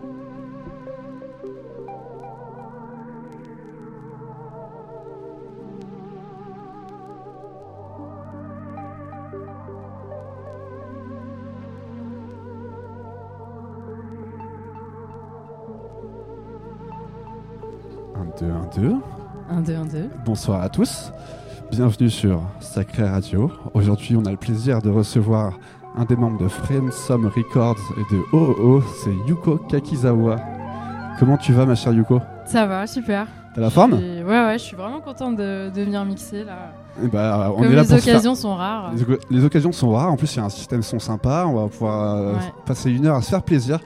1, 2, 1, 2. 1, 2, 1, 2. Bonsoir à tous. Bienvenue sur Sacré Radio. Aujourd'hui, on a le plaisir de recevoir un des membres de Friendsome Records et de OOO, c'est Yuko Kakizawa. Comment tu vas, ma chère Yuko? Ça va, super. T'as la forme? Ouais, ouais, je suis vraiment contente de, de venir mixer là. Eh bah, on Comme est là les pour se faire- occasions sont rares. Les, occasions sont rares. En plus, il y a un système son sympa. On va pouvoir euh, Ouais. passer une heure à se faire plaisir,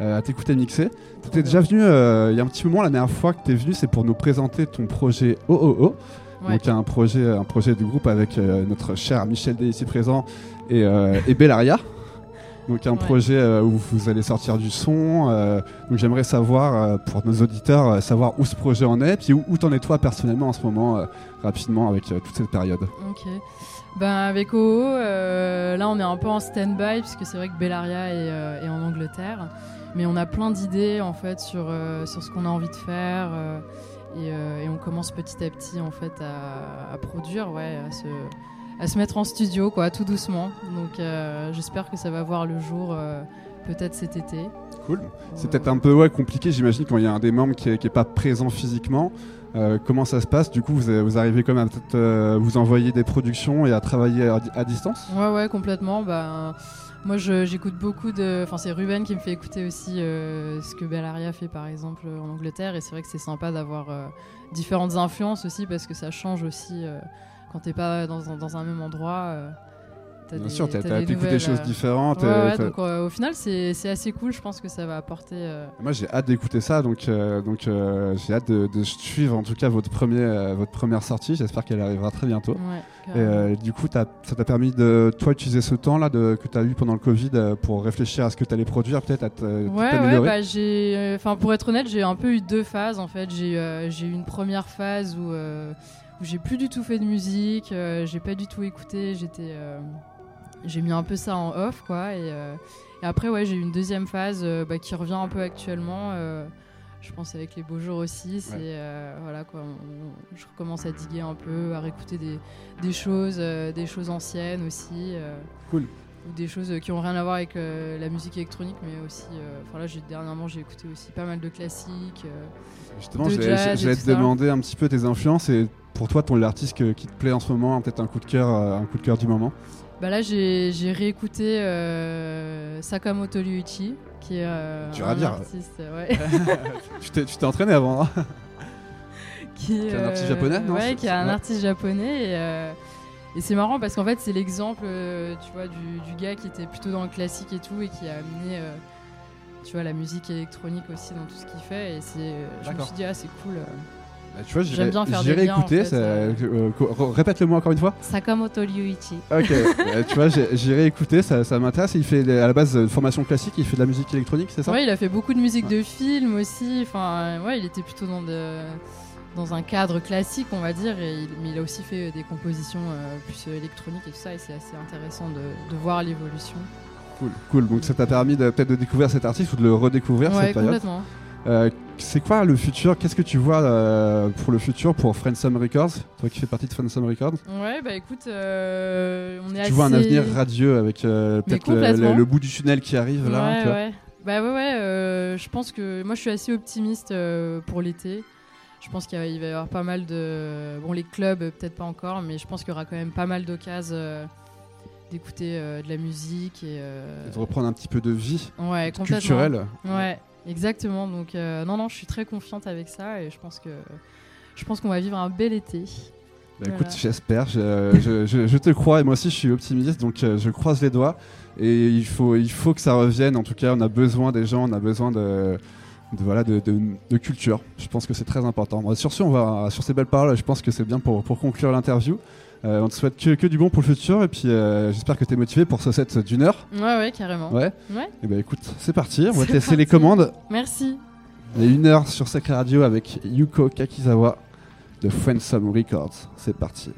euh, à t'écouter mixer. Tu étais déjà venu euh, il y a un petit moment. La dernière fois que tu es venu, c'est pour nous présenter ton projet OOO. Ouais. Donc, un projet, un projet de groupe avec notre cher Michel D ici présent et, euh, et Bellaria. Donc, un Ouais. projet euh, où vous allez sortir du son. euh, donc, j'aimerais savoir, euh, pour nos auditeurs, savoir où ce projet en est, puis où, où t'en es toi personnellement en ce moment, rapidement, avec toute cette période. Ok. Ben, avec OO, là on est un peu en stand-by puisque c'est vrai que Bellaria est, est en Angleterre. Mais on a plein d'idées en fait sur, sur ce qu'on a envie de faire. et, et on commence petit à petit en fait à, à produire, ouais, à se, à se mettre en studio quoi, tout doucement. Donc euh, j'espère que ça va voir le jour euh, peut-être cet été. Cool. C'est Euh, peut-être un peu ouais, compliqué, j'imagine, quand il y a un des membres qui est, qui est pas présent physiquement. Euh, comment ça se passe? Du coup, vous, vous arrivez quand même à peut-être vous envoyer des productions et à travailler à, à distance? Ouais, ouais, complètement. Bah, moi, j'écoute beaucoup de. Enfin, c'est Ruben qui me fait écouter aussi euh, ce que Bellaria fait, par exemple, en Angleterre. Et c'est vrai que c'est sympa d'avoir euh, différentes influences aussi, parce que ça change aussi quand t'es pas dans, un- dans un même endroit. euh, t'as Bien des- sûr, t'as- t'as t'as- des choses euh, différentes. Ouais, euh, ouais, t'as- donc au final, c'est assez cool. Je pense que ça va apporter. Moi, j'ai hâte d'écouter ça, donc, donc j'ai hâte de, de suivre en tout cas votre, premier, votre première sortie. J'espère qu'elle arrivera très bientôt. ouais, Et du coup, t'as- ça t'a permis de toi utiliser ce temps-là que tu as eu pendant le Covid pour réfléchir à ce que tu allais produire, peut-être à te- Ouais, ouais, t'améliorer bah, pour être honnête, j'ai un peu eu deux phases en fait. J'ai, eu une première phase où, où j'ai plus du tout fait de musique, euh, j'ai pas du tout écouté, j'étais, euh, j'ai mis un peu ça en off quoi. Et, euh, et après ouais, j'ai eu une deuxième phase bah, qui revient un peu actuellement. je pense avec les beaux jours aussi, c'est Ouais. voilà quoi. on- on- je recommence à diguer un peu, à réécouter des, des choses, des choses anciennes aussi. Cool. ou des choses qui ont rien à voir avec la musique électronique, mais aussi. Enfin là, j'ai dernièrement, j'ai écouté aussi pas mal de classiques. Justement, tout te demander un petit peu tes influences et pour toi, ton l'artiste qui te plaît en ce moment, peut-être un coup de cœur, euh, un coup de cœur du moment. Bah là, j'ai réécouté euh, Sakamoto Ryuichi, qui est euh, à un dire. artiste, ouais, tu t'es tu t'es entraîné avant. hein qui Qui est un euh, artiste japonais, non Ouais, qui est un ouais. artiste japonais. Et, euh, et c'est marrant parce qu'en fait, c'est l'exemple, euh, tu vois, du, du gars qui était plutôt dans le classique et tout, et qui a amené, euh, tu vois, la musique électronique aussi dans tout ce qu'il fait. Et c'est, euh, je me suis dit, ah, c'est cool. Bah, tu vois, J'aime j'irai bien faire j'irai des liens, en écouter. fait, ça- euh. euh, co- re- Répète-le moi encore une fois. Sakamoto Ryuichi. Ok, Euh, tu vois, j'irai écouter, ça, ça m'intéresse. Il fait à la base euh, formation classique, il fait de la musique électronique, c'est ça? Ouais, il a fait beaucoup de musique de film aussi. Enfin, ouais, il était plutôt dans, de- dans un cadre classique, on va dire. Et il- mais il a aussi fait des compositions euh, plus électroniques et tout ça. Et c'est assez intéressant de, de voir l'évolution. Cool, cool. Donc ça t'a permis peut-être de découvrir cet artiste ou de le redécouvrir Ouais, cette période. complètement. Euh, c'est quoi le futur? Qu'est-ce que tu vois euh, pour le futur pour Friendsome Records? Toi qui fais partie de Friendsome Records? Ouais, bah écoute, euh, on est Tu assez... vois un avenir radieux avec euh, peut-être le, bout du tunnel qui arrive là ouais, tu vois? ouais. Bah ouais, ouais. je pense que moi, je suis assez optimiste pour l'été. Je pense qu'il va y avoir pas mal de. Bon, les clubs, peut-être pas encore, mais je pense qu'il y aura quand même pas mal d'occasions d'écouter de la musique et. Et de reprendre un petit peu de vie Ouais, culturelle. Ouais, exactement. Donc, euh, non, non, je suis très confiante avec ça et je pense que. Je pense qu'on va vivre un bel été. Bah, écoute, j'espère, je, je- je- je te crois et moi aussi je suis optimiste donc euh, je croise les doigts et il faut, il faut que ça revienne. En tout cas, on a besoin des gens, on a besoin de, de, voilà, de, de- de culture. Je pense que c'est très important. Bon, sur, ce, on va, sur ces belles paroles, je pense que c'est bien pour, pour conclure l'interview. Euh, on te souhaite que, que du bon pour le futur et puis euh, j'espère que tu es motivé pour ce set d'une heure. Ouais, ouais, carrément. Ouais. Ouais. Et bah écoute, c'est parti, on va te laisser les commandes. Merci. Il y a une heure sur Sacré Radio avec Yuko Kakizawa de Friendsome Records. C'est parti.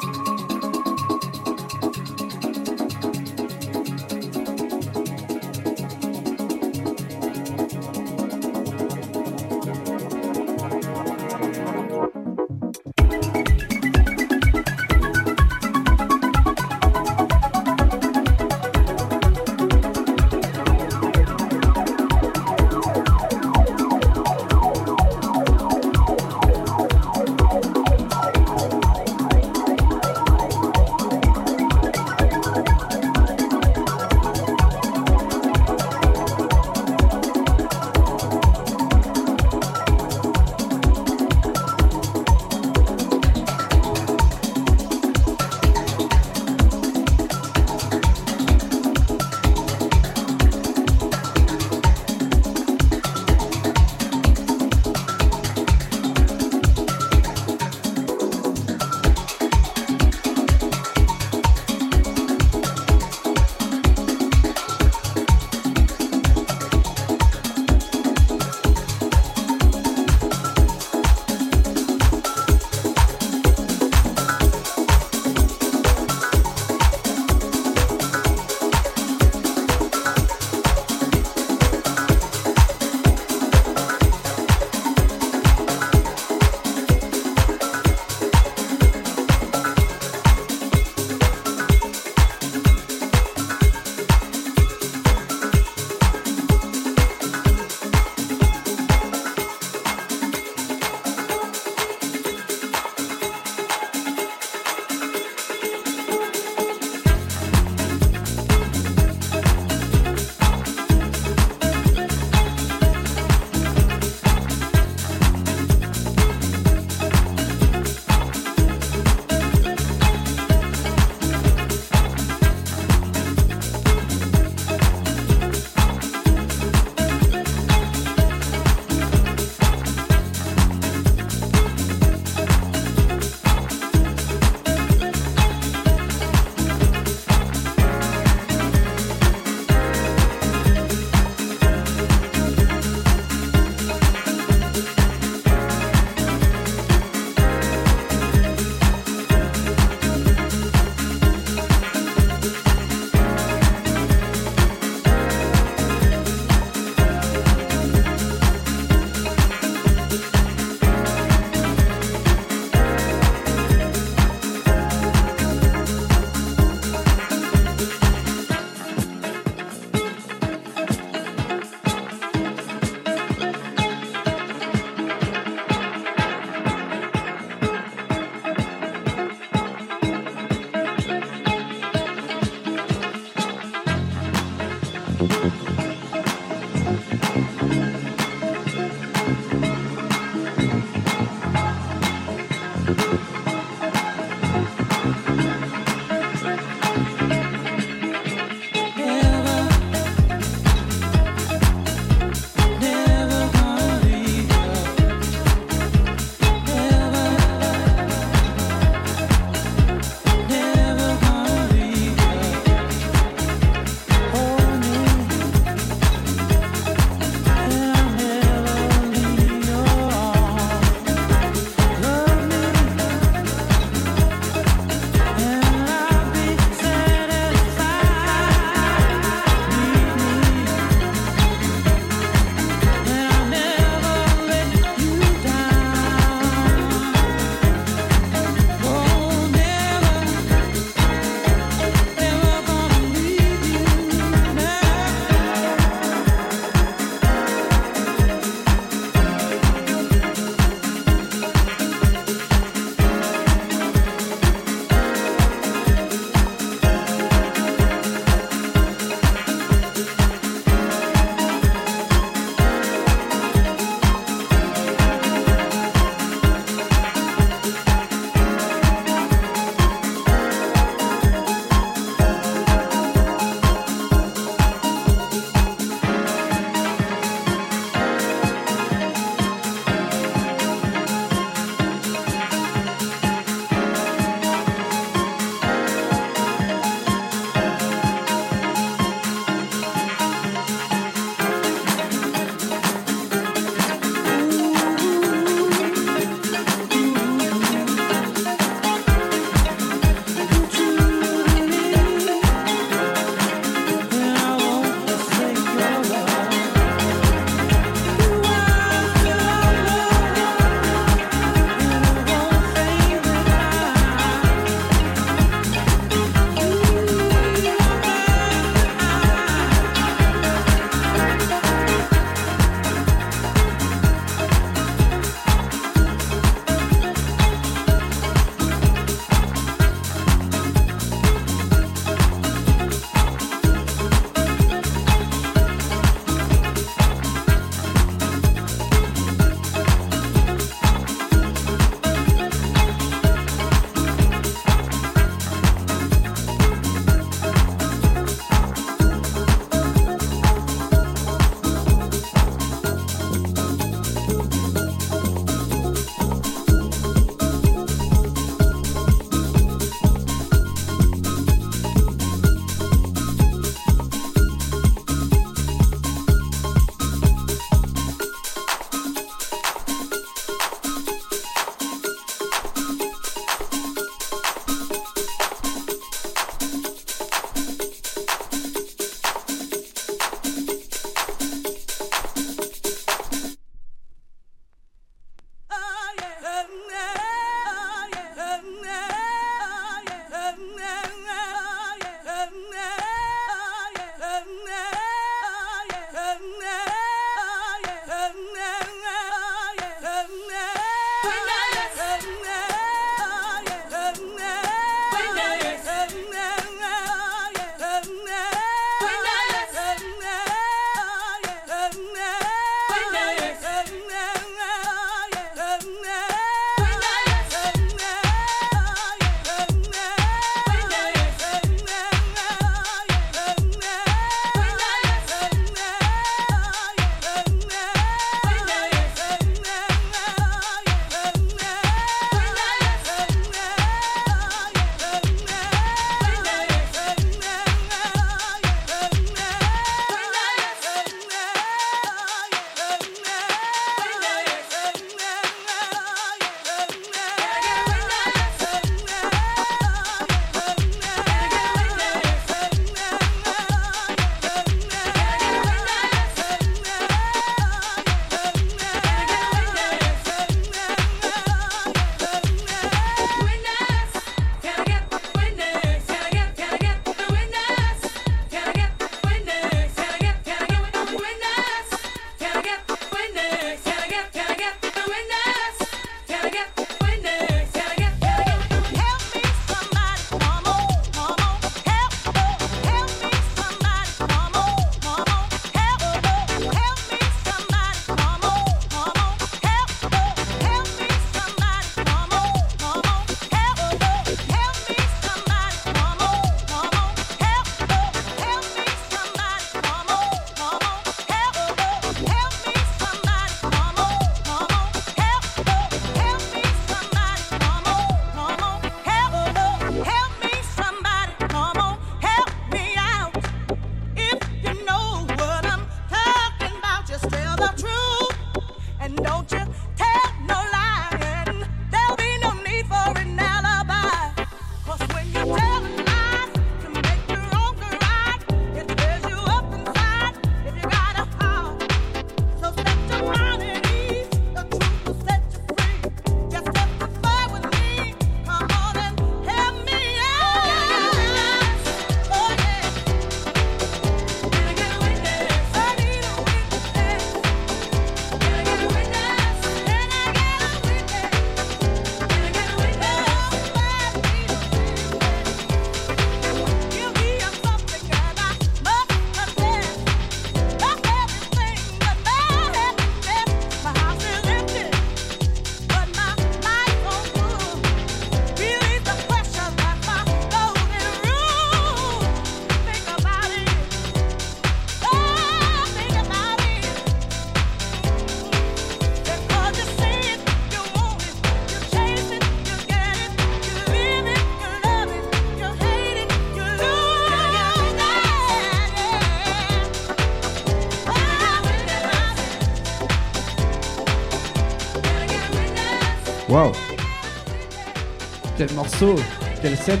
Morceau Quel set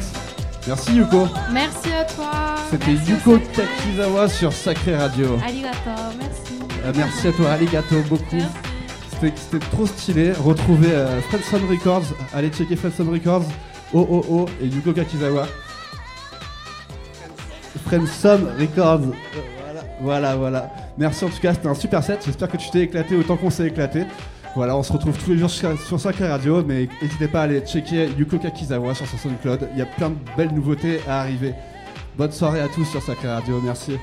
Merci Yuko Merci à toi. C'était Yuko. Kakizawa sur Sacré Radio. Arigato, merci. Euh, merci à toi, Arigato, beaucoup. C'était c'était trop stylé. Retrouvez euh, Fredson Records. Allez checker Fredson Records. Oh oh oh et Yuko Kakizawa. Fredson Records. Euh, Voilà, voilà, voilà. Merci en tout cas, c'était un super set. J'espère que tu t'es éclaté autant qu'on s'est éclaté. Voilà, on se retrouve tous les jours sur Sacré Radio, mais n'hésitez pas à aller checker Yuko Kakizawa sur son SoundCloud. Il y a plein de belles nouveautés à arriver. Bonne soirée à tous sur Sacré Radio, merci.